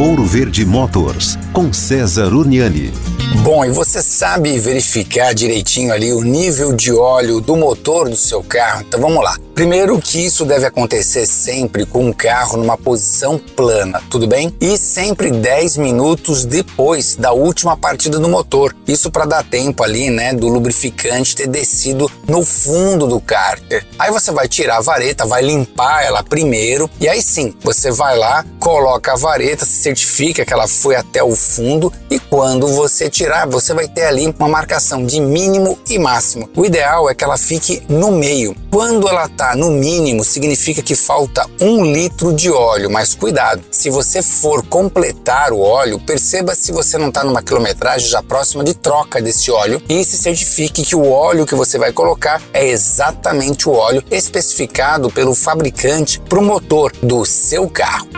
Ouro Verde Motors, com César Uniani. Bom, e você sabe verificar direitinho ali o nível de óleo do motor do seu carro? Então vamos lá. Primeiro que isso deve acontecer sempre com o carro numa posição plana, tudo bem? E sempre 10 minutos depois da última partida do motor. Isso para dar tempo ali, né, do lubrificante ter descido no fundo do cárter. Aí você vai tirar a vareta, vai limpar ela primeiro e aí sim, você vai lá, coloca a vareta, se certifica que ela foi até o fundo e quando você tirar, você vai ter ali uma marcação de mínimo e máximo. O ideal é que ela fique no meio. Quando ela está no mínimo, significa que falta um litro de óleo, mas cuidado, se você for completar o óleo, perceba se você não está numa quilometragem já próxima de troca desse óleo e se certifique que o óleo que você vai colocar é exatamente o óleo especificado pelo fabricante para o motor do seu carro.